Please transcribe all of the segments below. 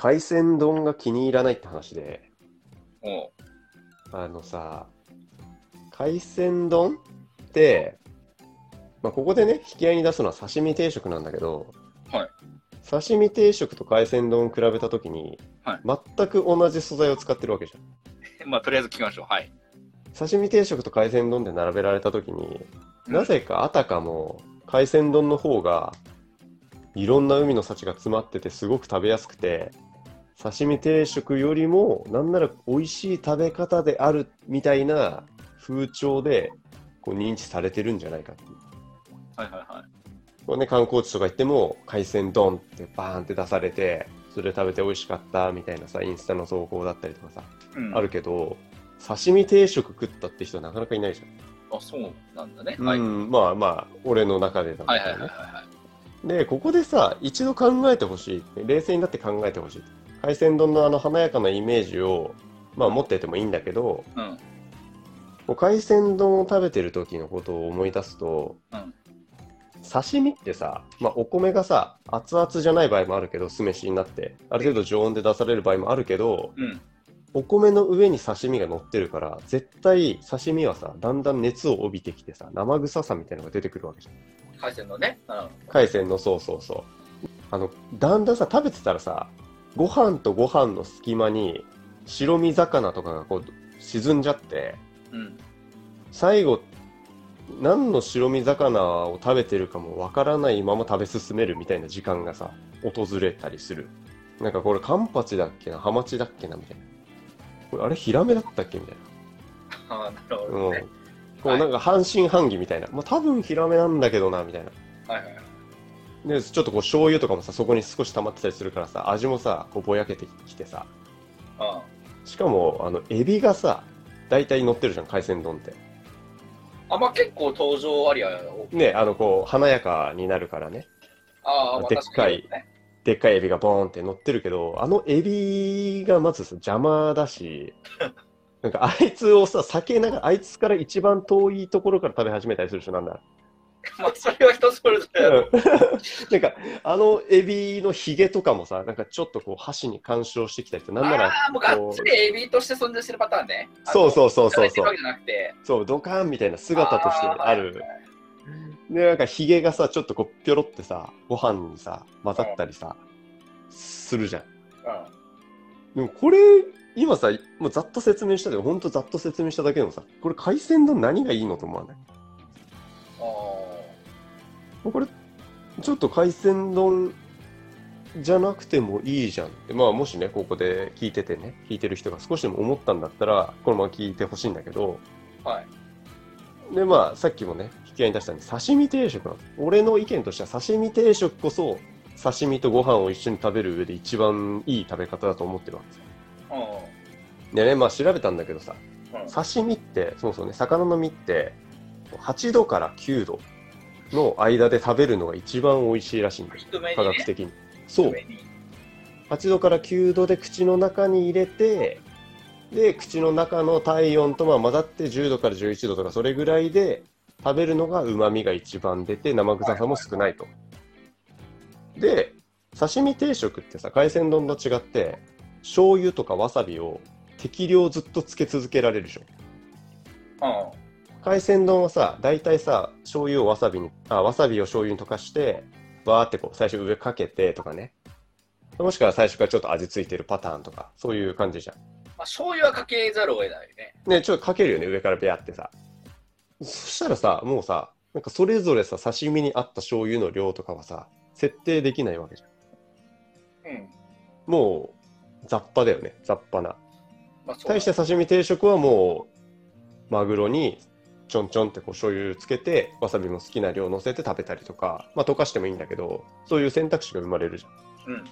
海鮮丼が気に入らないって話で、おうあのさ、海鮮丼って、まあ、ここでね、引き合いに出すのは刺身定食なんだけど、はい刺身定食と海鮮丼を比べたときに、はい全く同じ素材を使ってるわけじゃん。まあ、とりあえず聞きましょう。はい。刺身定食と海鮮丼で並べられたときに、うんなぜかあたかも海鮮丼の方がいろんな海の幸が詰まっててすごく食べやすくて刺身定食よりもなんなら美味しい食べ方であるみたいな風潮でこう認知されてるんじゃないかっていう。はいはいはい。これね、観光地とか行っても海鮮丼ってバーンって出されてそれ食べて美味しかったみたいなさインスタの投稿だったりとかさ、うん、あるけど刺身定食食ったって人はなかなかいないじゃん。あ、そうなんだね。うはい。ん、まあまあ、俺の中でなんだけどね。はいはいはい。で、ここでさ、一度考えてほしい。冷静になって考えてほしい。海鮮丼のあの華やかなイメージを、まあ持っててもいいんだけど、うん。もう海鮮丼を食べてる時のことを思い出すと、うん刺身ってさ、まあお米がさ、熱々じゃない場合もあるけど、酢飯になって、ある程度常温で出される場合もあるけど、うん。お米の上に刺身が乗ってるから、絶対刺身はさ、だんだん熱を帯びてきてさ、生臭さみたいなのが出てくるわけじゃん。海鮮のね。うん。海鮮のそうそうそうあのだんだんさ食べてたらさご飯とご飯の隙間に白身魚とかがこう沈んじゃってうん。最後何の白身魚を食べてるかもわからないまま食べ進めるみたいな時間がさ訪れたりするなんかこれカンパチだっけなハマチだっけなみたいなこれあれヒラメだったっけみたい ああ、なるほな、うんどね。こうなんか半信半疑みたいな、まあ、多分ヒラメなんだけどなみたいなはいはいはい。でちょっとこう醤油とかもさそこに少し溜まってたりするからさ味もさこうぼやけてきてさあしかもあのエビがさ大体乗ってるじゃん海鮮丼ってあ。あ、まあ結構登場ありやよ。ねあのこう華やかになるからねああ、まあでっかいね。でっかいエビがボーンって乗ってるけどあのエビがまずさ邪魔だしなんかあいつをさ避けながらあいつから一番遠いところから食べ始めたりするでしょなんだ まあそれは人それぞれ。なんかあのエビのヒゲとかもさなんかちょっとこう箸に干渉してきたりしてなんならああ、もうがっつりエビとして存在してるパターンね。そうそうそうそうそう。そう、ドカーンみたいな姿としてある。で、なんかヒゲがさ、ちょっとこう、ぴょろってさ、ご飯にさ、混ざったりさ、するじゃん。うん。でもこれ、今さ、もうざっと説明したけど、ほんとざっと説明しただけでもさ、これ海鮮丼何がいいのと思わない？あこれ、ちょっと海鮮丼じゃなくてもいいじゃんって。まあ、もしね、ここで聞いててね、聞いてる人が少しでも思ったんだったら、このまま聞いてほしいんだけど、あ。はい。で、まあ、さっきもね、引き合いに出したんで、刺身定食なの。俺の意見としては、刺身定食こそ、刺身とご飯を一緒に食べる上で一番いい食べ方だと思ってるわけですよ。うでね、まあ調べたんだけどさ、ん。うん。刺身って、そうそうね、魚の身って、8度から9度の間で食べるのが一番美味しいらしいんだよ。低めにね。科学的に。そう低。めに8度から9度で口の中に入れて、で、口の中の体温とまあ混ざって10度から11度とかそれぐらいで食べるのが旨味が一番出て生臭さも少ないと。で、刺身定食ってさ、海鮮丼と違って、醤油とかわさびを適量ずっとつけ続けられるでしょ。うん。海鮮丼はさ、大体さ、醤油をわさびに、あ、わさびを醤油に溶かして、バーってこう、最初上かけてとかね。もしくは最初からちょっと味ついてるパターンとか、そういう感じじゃん。まあ醤油はかけざるを得ないね。ね、ちょっとかけるよね、上からビャってさ。そしたらさ、もうさ、なんかそれぞれさ、刺身に合った醤油の量とかはさ、設定できないわけじゃん。うん。もう、雑把だよね、雑把な。まあ対して刺身定食はもう、マグロにちょんちょんってこう醤油つけて、わさびも好きな量乗せて食べたりとか、まあ溶かしてもいいんだけど、そういう選択肢が生まれるじゃん。うん。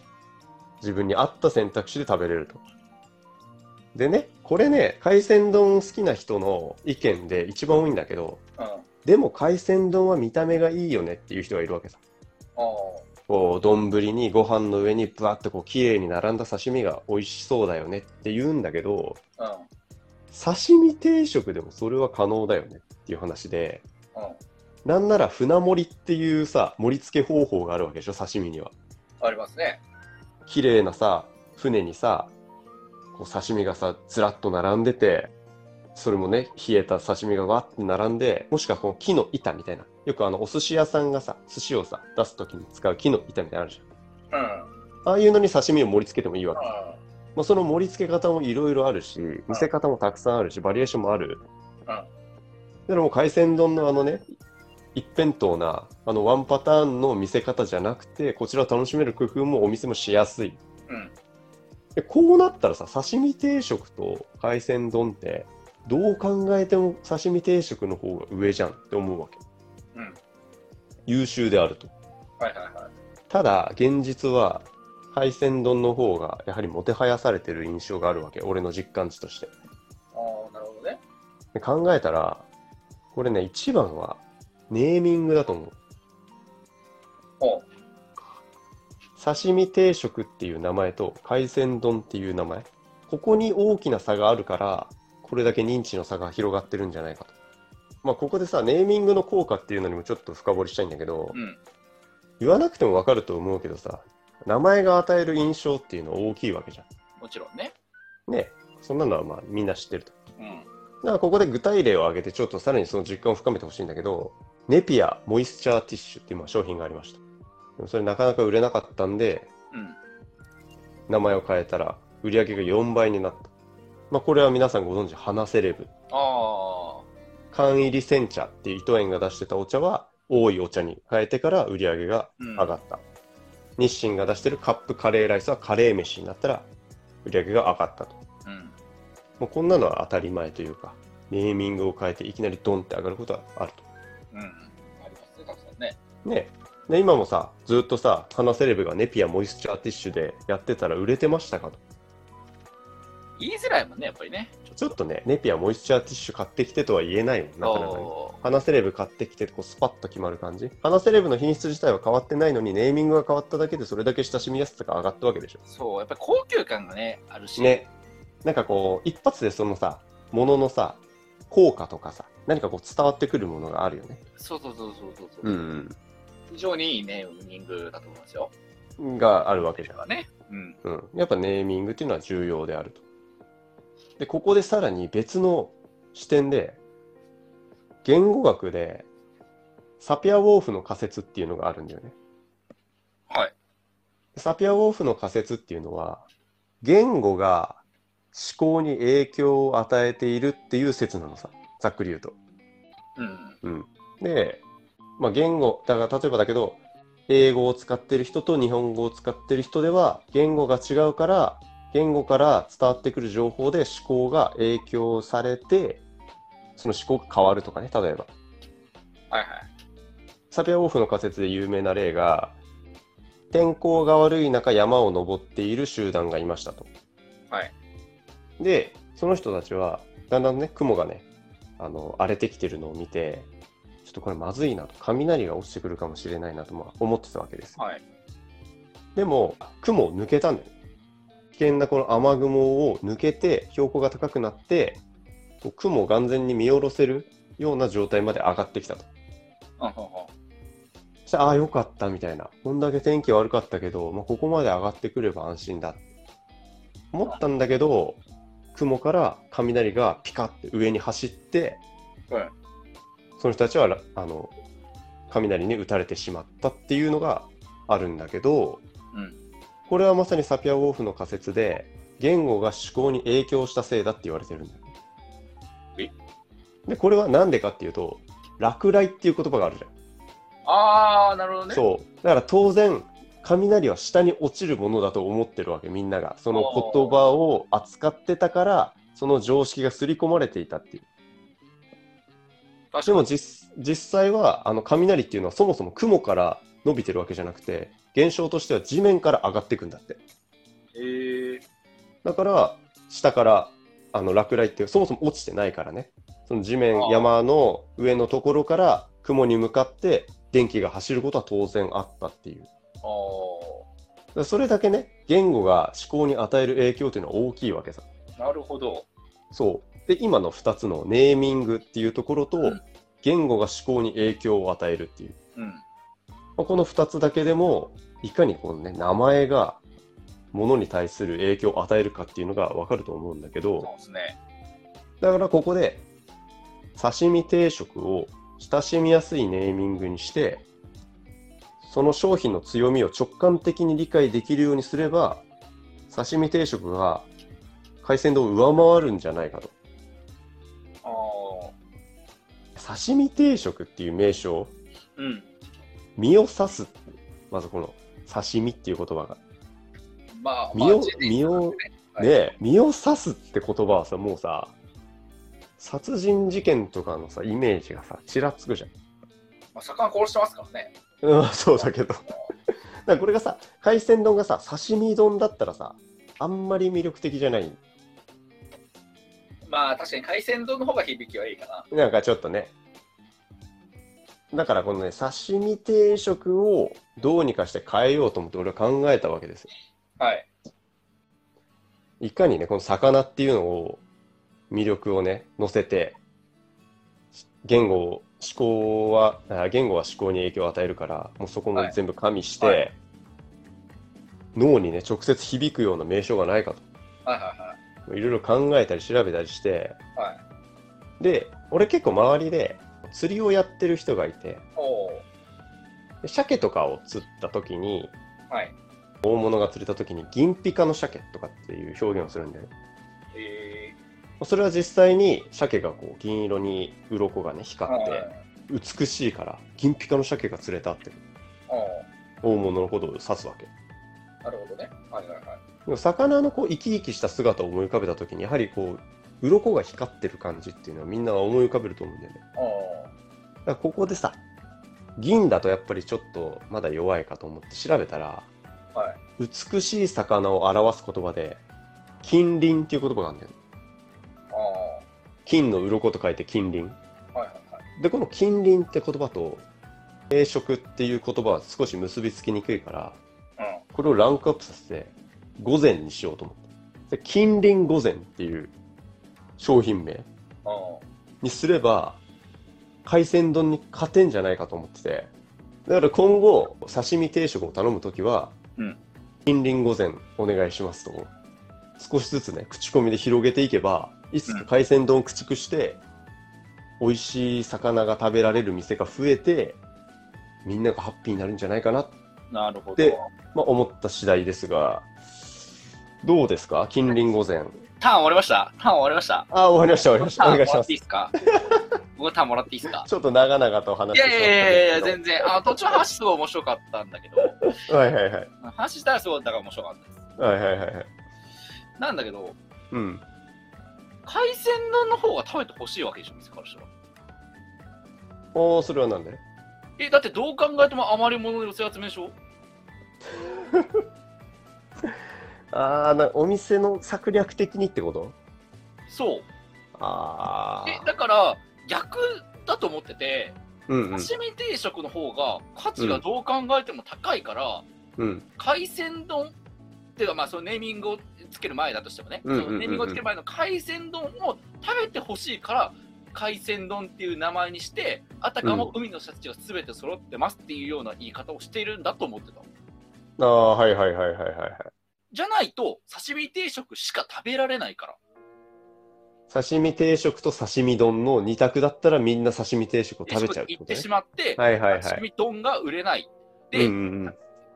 自分に合った選択肢で食べれると。でね、これね、海鮮丼好きな人の意見で一番多いんだけど、うん。でも海鮮丼は見た目がいいよねっていう人がいるわけさ。あこう、丼にご飯の上にブワッとこう綺麗に並んだ刺身が美味しそうだよねって言うんだけど、あ。刺身定食でもそれは可能だよねっていう話で、うん。うん。なんなら船盛りっていうさ、盛り付け方法があるわけでしょ、刺身には。ありますね。綺麗なさ、船にさ、こう刺身がさ、ずらっと並んでて、それもね、冷えた刺身がわって並んで、もしくはこの木の板みたいな。よくあの、お寿司屋さんがさ、寿司をさ、出すときに使う木の板みたいなのあるじゃん。うん。ああいうのに刺身を盛り付けてもいいわけ。うまあ、その盛り付け方もいろいろあるし、見せ方もたくさんあるし、バリエーションもある。だからもう海鮮丼のあのね、一辺倒な、あのワンパターンの見せ方じゃなくて、こちらを楽しめる工夫もお店もしやすい。ん。うん。でこうなったらさ、刺身定食と海鮮丼って、どう考えても刺身定食の方が上じゃんって思うわけ。うん。優秀であると。はいはいはい。ただ、現実は、海鮮丼の方がやはりもてはやされてる印象があるわけ。俺の実感値として。ああ、なるほどね。で考えたら、これね、一番はネーミングだと思う。おう。刺身定食っていう名前と海鮮丼っていう名前。ここに大きな差があるから、これだけ認知の差が広がってるんじゃないかと。まあ、ここでさ、ネーミングの効果っていうのにもちょっと深掘りしたいんだけど、うん。言わなくてもわかると思うけどさ、名前が与える印象っていうのは大きいわけじゃもちろんね。ん。ねそんなのはまあみんな知ってると。うん。だからここで具体例を挙げてちょっとさらにその実感を深めてほしいんだけど、ネピアモイスチャーティッシュっていうまあ商品がありました。でもそれなかなか売れなかったんで、うん。名前を変えたら売り上げが4倍になった。まあこれは皆さんご存知、花セレブ。あ缶入り煎茶っていう糸園が出してたお茶は多いお茶に変えてから売り上げがうん上がった。日清が出してるカップカレーライスはカレー飯になったら売り上げが上がったと。あ。うん。もうこんなのは当たり前というか、ネーミングを変えていきなりドンって上がることはあると。うん。ありますね、たくさんね。ねで、今もさ、ずっとさ、花セレブがネピアモイスチャーティッシュでやってたら売れてましたかと。言いづらいもんね、やっぱりね。ちょっとね、ネピアモイスチャーティッシュ買ってきてとは言えないもん、なかなかね。お花セレブ買ってきてこうスパッと決まる感じ花セレブの品質自体は変わってないのにネーミングが変わっただけでそれだけ親しみやすさが上がったわけでしょーそう、やっぱり高級感がね、あるし。ね。なんかこう一発でそのさもののさ効果とかさ何かこう伝わってくるものがあるよねそうそうそうそうそうそう。ん、非常にいいネーミングだと思いますよ。うん、があるわけじゃんはね。うん。うん、やっぱネーミングっていうのは重要であると。で、ここでさらに別の視点で、言語学でサピア・ウォーフの仮説っていうのがあるんだよね。はい。サピア・ウォーフの仮説っていうのは、言語が思考に影響を与えているっていう説なのさ。ざっくり言うと。うん。うん。で、まあ、言語、だから例えばだけど、英語を使ってる人と日本語を使ってる人では、言語が違うから、言語から伝わってくる情報で思考が影響されて、その思考が変わるとかね、例えば。はいはい。サピア・ウォーフの仮説で有名な例が、天候が悪い中山を登っている集団がいましたと。はい。で、その人たちは、だんだんね、雲がね、あの、荒れてきてるのを見て、ちょっとこれまずいなと、雷が落ちてくるかもしれないなとまあ思ってたわけですよ。はい。でも、雲を抜けたんだよ。危険なこの雨雲を抜けて、標高が高くなって、こう雲を眼前に見下ろせるような状態まで上がってきたと。うんうんうん。そしたら、ああ、よかったみたいな。こんだけ天気悪かったけど、まあ、ここまで上がってくれば安心だ。思ったんだけど、雲から雷がピカって上に走って、うんその人たちはらあの雷に打たれてしまったっていうのがあるんだけど、うんこれはまさにサピア・ウォーフの仮説で言語が思考に影響したせいだって言われてるんだよね。でこれは何でかっていうと落雷っていう言葉があるじゃん。あー、なるほどね。そう。だから当然、雷は下に落ちるものだと思ってるわけ、みんなが。その言葉を扱ってたから、その常識が刷り込まれていたっていう。でも実実際は、あの雷っていうのはそもそも雲から伸びてるわけじゃなくて、現象としては地面から上がっていくんだって。えー、だから、下からあの落雷ってそもそも落ちてないからね。その地面山の上のところから雲に向かって電気が走ることは当然あったっていう。あそれだけね、言語が思考に与える影響というのは大きいわけさ。ー、なるほど。そう。で、今の2つのネーミングっていうところと、うん言語が思考に影響を与えるっていう。うん。まあこの2つだけでも、いかにこのね、名前がものに対する影響を与えるかっていうのが分かると思うんだけど、そうですね。だからここで刺身定食を親しみやすいネーミングにして、その商品の強みを直感的に理解できるようにすれば、刺身定食が海鮮丼を上回るんじゃないかと。ああ。刺身定食っていう名称、うん。身を刺す。まずこの刺身っていう言葉が。まあ、身を身をはいね身を刺すって言葉はさ、もうさ、殺人事件とかのさ、イメージがさ、ちらつくじゃん。まあ、魚殺してますからね。うん、そうだけど。だからこれがさ、海鮮丼がさ、刺身丼だったらさ、あんまり魅力的じゃない？まあ、確かに海鮮丼の方が響きはいいかな。なんかちょっとね。だからこのね、刺身定食をどうにかして変えようと思って俺は考えたわけですよ。はい。いかにね、この魚っていうのを、魅力をね、乗せて、言語を、思考は、あ言語は思考に影響を与えるから、もうそこも全部加味して、はい脳にね、直接響くような名称がないかと。はいはいいろいろ考えたり調べたりして、はい。はい。で、俺結構周りで釣りをやってる人がいて、鮭とかを釣った時に、はい。大物が釣れた時に銀ピカの鮭とかっていう表現をするんだよね。えそれは実際に鮭がこう銀色に鱗がねー。光って美しいから銀ピカの鮭が釣れたって。大物のことを指すわけ。なるほどね。はいはいはい。魚のこう生き生きした姿を思い浮かべた時にやはりこう鱗が光ってる感じっていうのはみんなが思い浮かべると思うんだよね。だからここでさ銀だとやっぱりちょっとまだ弱いかと思って調べたらはい。美しい魚を表す言葉で金鱗っていう言葉があるんだよね。あ金の鱗と書いて金鱗。あ。はいはいはい。でこの金鱗って言葉と定食っていう言葉は少し結びつきにくいからうん。これをランクアップさせて御膳にしようと思ってで金鱗御膳っていう商品名おにすれば海鮮丼に勝てんじゃないかと思ってて。だから今後刺身定食を頼むときは、うん。金鱗御膳お願いしますと。少しずつね口コミで広げていけばいつか海鮮丼を駆逐して、美味しい魚が食べられる店が増えてみんながハッピーになるんじゃないかな、なるほど。でまあ、思った次第ですがどうですか？金鱗御膳ターン終わりました？ターン終わりました？あ終わりました終わりましたお願いしますいいですか？僕ターンもらっていいですか？ちょっと長々と話いやいしてやいやいや、ですけど全然。あ途中の話すごい面白かったんだけど、はいはいはい。話したらすごいだから面白かったです。はいはいはいはい。なんだけど、うん。海鮮丼の方が食べてほしいわけでしょ、店からしたら。おー、それはなんで？え、だってどう考えても余り物の寄せ集めでしょ？あーな、お店の策略的にってこと？そう。あえ、だから逆だと思ってて、ー。うんうん。刺身定食の方が価値がどう考えても高いから、うん。海鮮丼っていうか、まあ、そのネーミングをつける前だとしてもね、うんうんうんうんそのネーミングをつける前の海鮮丼を食べてほしいから、海鮮丼っていう名前にして、あたかも海のシャチが全て揃ってますっていうような言い方をしているんだと思ってた。あー、はいはいはいはいはいはい。じゃないと、刺身定食しか食べられないから。刺身定食と刺身丼の二択だったらみんな刺身定食を食べちゃうってことね行ってし。まって、はいはいはい。刺身丼が売れない。うんで、うんうん。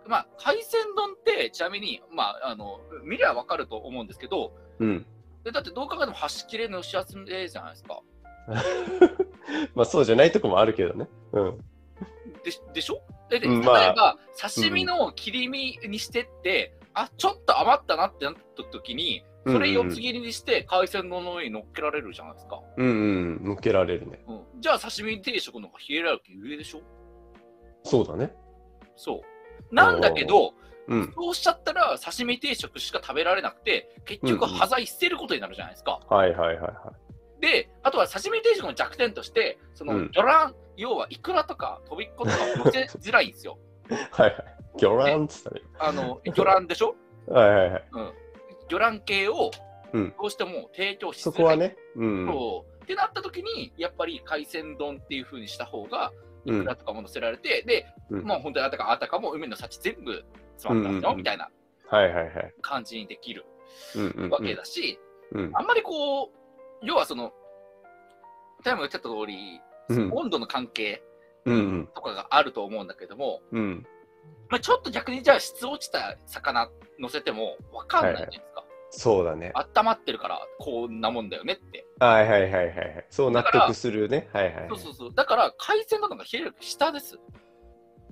まあ、海鮮丼って、ちなみに、まあ、あの、見りゃわかると思うんですけど、うん。でだってどう考えても端切れのし集めじゃないですか。まあそうじゃないとこもあるけどね。うん。ででしょ？で例えば、刺身の切り身にしてって、あ、ちょっと余ったなってなった時に、それ4つ切りにして海鮮丼の上に乗っけられるじゃないですか。うんうん。乗っけられるね。うん、じゃあ刺身定食の方がヒエラルキー上でしょ？そうだね。そう。なんだけど、うん。そうしちゃったら刺身定食しか食べられなくて、結局うんうん端材捨てることになるじゃないですか。はいはいはいはい。で、あとは刺身定食の弱点として、その、うん魚卵、要はイクラとか飛びっことかを乗せづらいんですよ。はいはい。魚卵っつったね。あの、魚卵でしょ？はいはいはい。魚卵系をうんどうしても提供しづらい。そこはね。うん。そう。ってなった時に、やっぱり海鮮丼っていう風にした方が、いうんくらとかも乗せられて、で、うんもう本当にあたかあたかも海の幸全部詰まってますよ、うんうんうんみたいな。はいはいはい。感じにできるうんうんうん。わけだし、うん。あんまりこう、要はその、タイムが言ってた通り、うん温度の関係うんうん。とかがあると思うんだけども、うん。まあ、ちょっと逆にじゃあ質落ちた魚乗せても分かんないじゃないですか。そうだね。温まってるからこんなもんだよねって。はいはいはいはいはい。そう納得するね。はいはい。そうそうそう。だから海鮮丼のが冷える下です。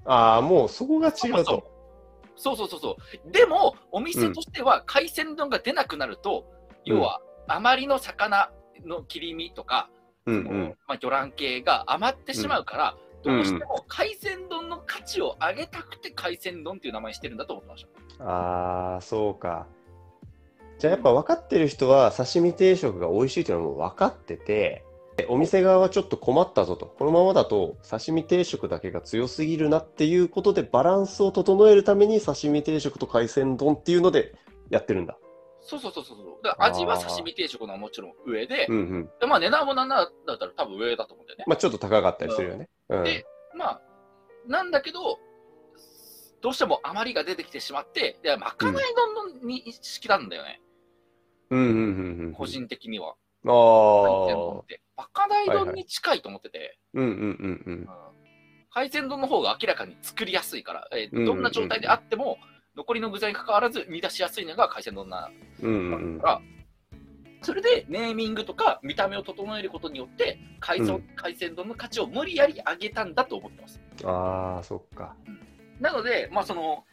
ああ、もうそこが違そうと。そうそうそうそう。でも、お店としては海鮮丼が出なくなると、要は、あまりの魚の切り身とか、うんそのまあ、魚卵系が余ってしまうから、うんどうしても海鮮丼の価値を上げたくて海鮮丼っていう名前にしてるんだと思ってました。うん。ああ、そうか。じゃあやっぱ分かってる人は刺身定食が美味しいっていうのはもう分かってて、お店側はちょっと困ったぞと。このままだと刺身定食だけが強すぎるなっていうことでバランスを整えるために刺身定食と海鮮丼っていうのでやってるんだ。そうそうそうそう。だから味は刺身定食のはもちろん上で、うんうん。でまあ値段もなんだったら多分上だと思うんだよね。まあちょっと高かったりするよね。うん。でまあ、なんだけど、どうしても余りが出てきてしまって、でまかない丼の認識なんだよね、うんうんうんうん。個人的には。ああ。まかない丼に近いと思ってて、うんうんうんうんうん。海鮮丼の方が明らかに作りやすいから、えーどんな状態であっても、残りの具材に関わらず生み出しやすいのが海鮮丼なうんうんから、それでネーミングとか見た目を整えることによって海鮮,、うん海鮮丼の価値を無理やり上げたんだと思ってます。ああ、そっか。なので、まあその、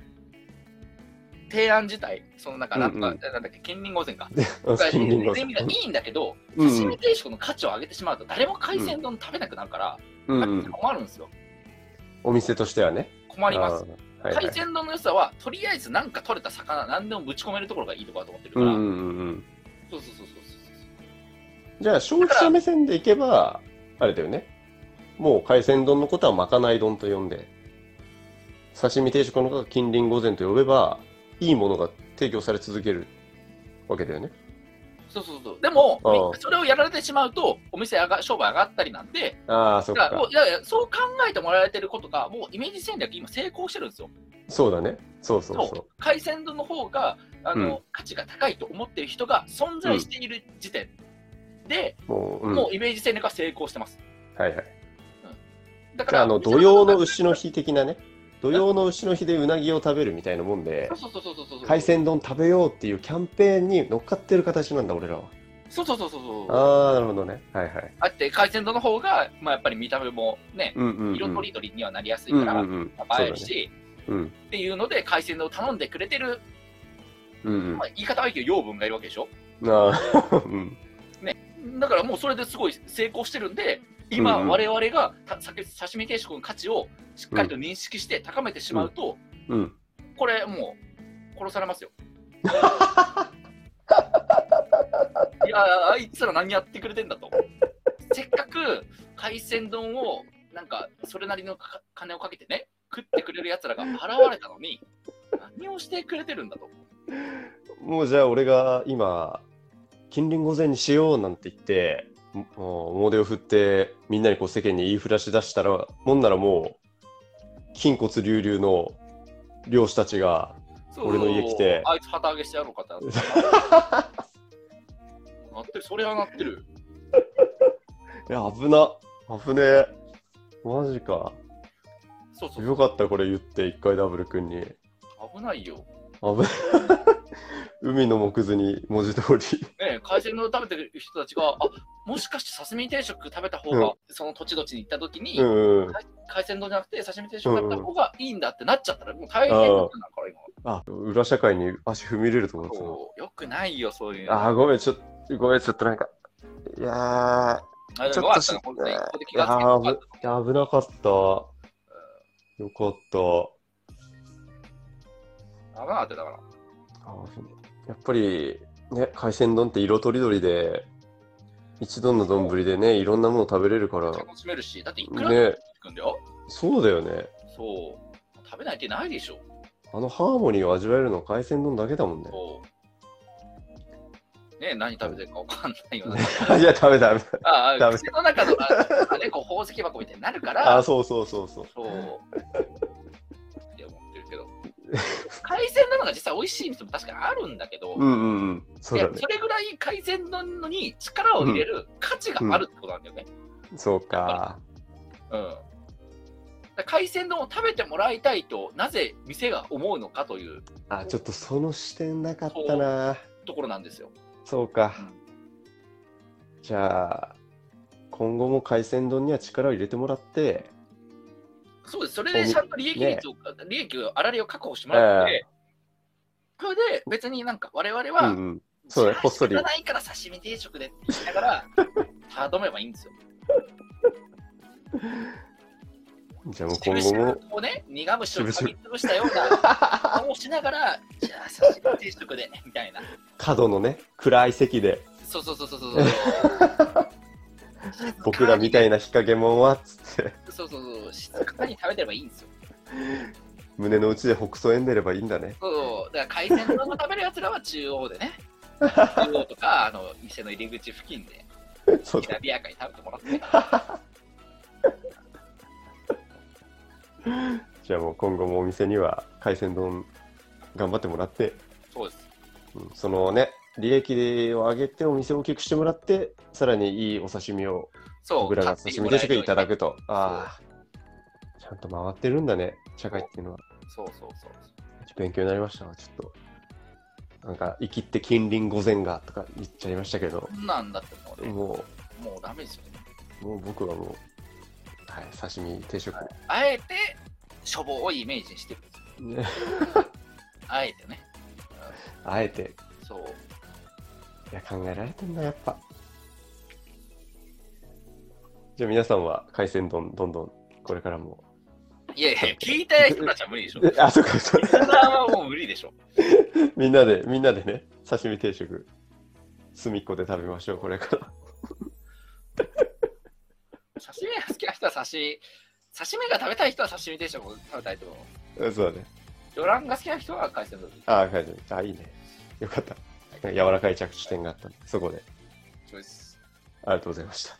提案自体、そのなんか、うんうんなんだっけ、金輪御前か。金輪御ネーミングがいいんだけど、うん刺身定食の価値を上げてしまうと、誰も海鮮丼食べなくなるから、うんうん。困るんですよ。お店としてはね。困ります。はいはい海鮮丼の良さは、とりあえずなんか取れた魚、何でもぶち込めるところがいいところだと思ってるから、うんうんうんうん。そうそうそうそうそう。じゃあ消費者目線でいけば、あれだよね。もう海鮮丼のことはまかない丼と呼んで、刺身定食のことは金輪御前と呼べば、いいものが提供され続けるわけだよね。そうそうそう。でもそれをやられてしまうと、お店上が商売上がったりなんで、ああ、そっか。いやいや、そう考えてもらえてることが、もうイメージ戦略、今成功してるんですよ。そうだね。そうそうそうそ海鮮丼の方があの、うん価値が高いと思っている人が存在している時点で、う。もう、うん。もうイメージ戦略は成功してます。はいはい。だから、あ、あの、土曜の牛の日的なね。土曜の牛の日でうなぎを食べるみたいなもんで。海鮮丼食べようっていうキャンペーンに乗っかってる形なんだ、俺らは。そうそうそうそうそう。ああ、なるほどね。はいはい。あって、海鮮丼の方が、まあ、やっぱり見た目もね、うんうん、うん。色とりどりにはなりやすいうんから、うんうん。まあ映えるし、うん。っていうので、海鮮丼を頼んでくれてる、うんうんまあ、言い方はいいけど、養分がいるわけでしょ？ああ、うん。だからもうそれですごい成功してるんで、今、うんうん我々が刺身定食の価値をしっかりと認識して高めてしまうと、うん。これもう殺されますよ。いや、あいつら何やってくれてんだと。せっかく海鮮丼をなんかそれなりのか金をかけてね、食ってくれるやつらが現れたのに、何をしてくれてるんだと。もうじゃあ俺が今、近隣御前にしようなんて言って、もう表を振ってみんなにこう世間に言いふらし出したら、もんならもう、筋骨隆々の漁師たちが、俺の家来てあいつ旗揚げしてやろうかってなって。なってる、それはなってる。いや、危な。危ねえ。マジか。そうそうよかった、これ言って、一回ダブル君に。危ないよ。海の木図に文字通り。ね、海鮮丼食べてる人たちが、あもしかして刺身定食食べた方が、その土地土地に行った時に、うんうん。海鮮丼じゃなくて刺身定食食べた方がいいんだってなっちゃったら、もう大変なことになるから、今。あ、裏社会に足踏み入れると思ってたよくないよ、そういうの。あー、ごめん、ちょっと、ごめん、ちょっとなんか。いやー、ちょっとしもよかったね、本当に。ここで気がつけてよかったいや危なかった。よかった。危なかったよだから。あやっぱり、ね、海鮮丼って色とりどりで、一度の丼でね、いろんなもの食べれるから、楽しめるし、だっていくらでもんだよ。そうだよね。そう。食べないってないでしょ。あのハーモニーを味わえるのは海鮮丼だけだもんね。ね何食べてるかわかんないよな。いや、食べた。食べたああ、口の中のあね、こう宝石箱みたいになるから、あ、そうそうそうそう。そう。海鮮丼のが実際美味しい店も確かにあるんだけど、うんうんうん。そ。れぐらい海鮮丼のに力を入れる価値があるってことなんだよね。そうか。うん。海鮮丼を食べてもらいたいとなぜ店が思うのかというあ、ちょっとその視点なかったな。ところなんですよ。そうか。じゃあ、今後も海鮮丼には力を入れてもらって、そうです。それでちゃんと利益率を、利益を、粗利を確保してもらって、それで別になんか我々うは、んうん。そうほっそり。ないから刺身定食でって言いながら、頼めばいいんですよ。じゃあもう今後も、こうね、苦虫を噛みつぶしたような 顔をしながら、じゃあ刺身定食で、みたいな。角のね、暗い席で、そうそうそうそうそう。僕らみたいな日陰者は、つって、そうそうそう、静かに食べてればいいんですよ。胸の内で北総んでればいいんだね。そう、だから海鮮丼を食べるやつらは中央でね、中央とか、あの、店の入り口付近で、そうきらびやかに食べてもらって。じゃあもう今後もお店には海鮮丼頑張ってもらって、そうです。うんそのね、利益を上げてお店を大きくしてもらって、さらにいいお刺身をそう、僕らが刺身定食いただく。くと。ああ、ちゃんと回ってるんだね、社会っていうのは。そうそうそう。勉強になりましたわ、ちょっと。なんか、生きって近隣御前がとか言っちゃいましたけど、そんなんだってもうね、ももうダメですよね。う、もう僕はもう、はい、刺身定食。あえて、しょぼいイメージにしてるんですよ。ね、あえてね。あえて、うんそう。いや、考えられてんな、やっぱ。じゃあ皆さんは海鮮丼、どんどんこれからも。いやいや、聞いた人たちは無理でしょ。え あ、そうか、そうリスナーはもう無理でしょ。みんなで、みんなでね、刺身定食、隅っこで食べましょう、これから。刺身が好きな人は刺身、刺身が食べたい人は刺身定食を食べたいと思う。あそうだね。魚卵が好きな人は海鮮丼で。あ、書いてあいいね。よかった。柔らかい着地点があったそこで。そうです。ありがとうございました。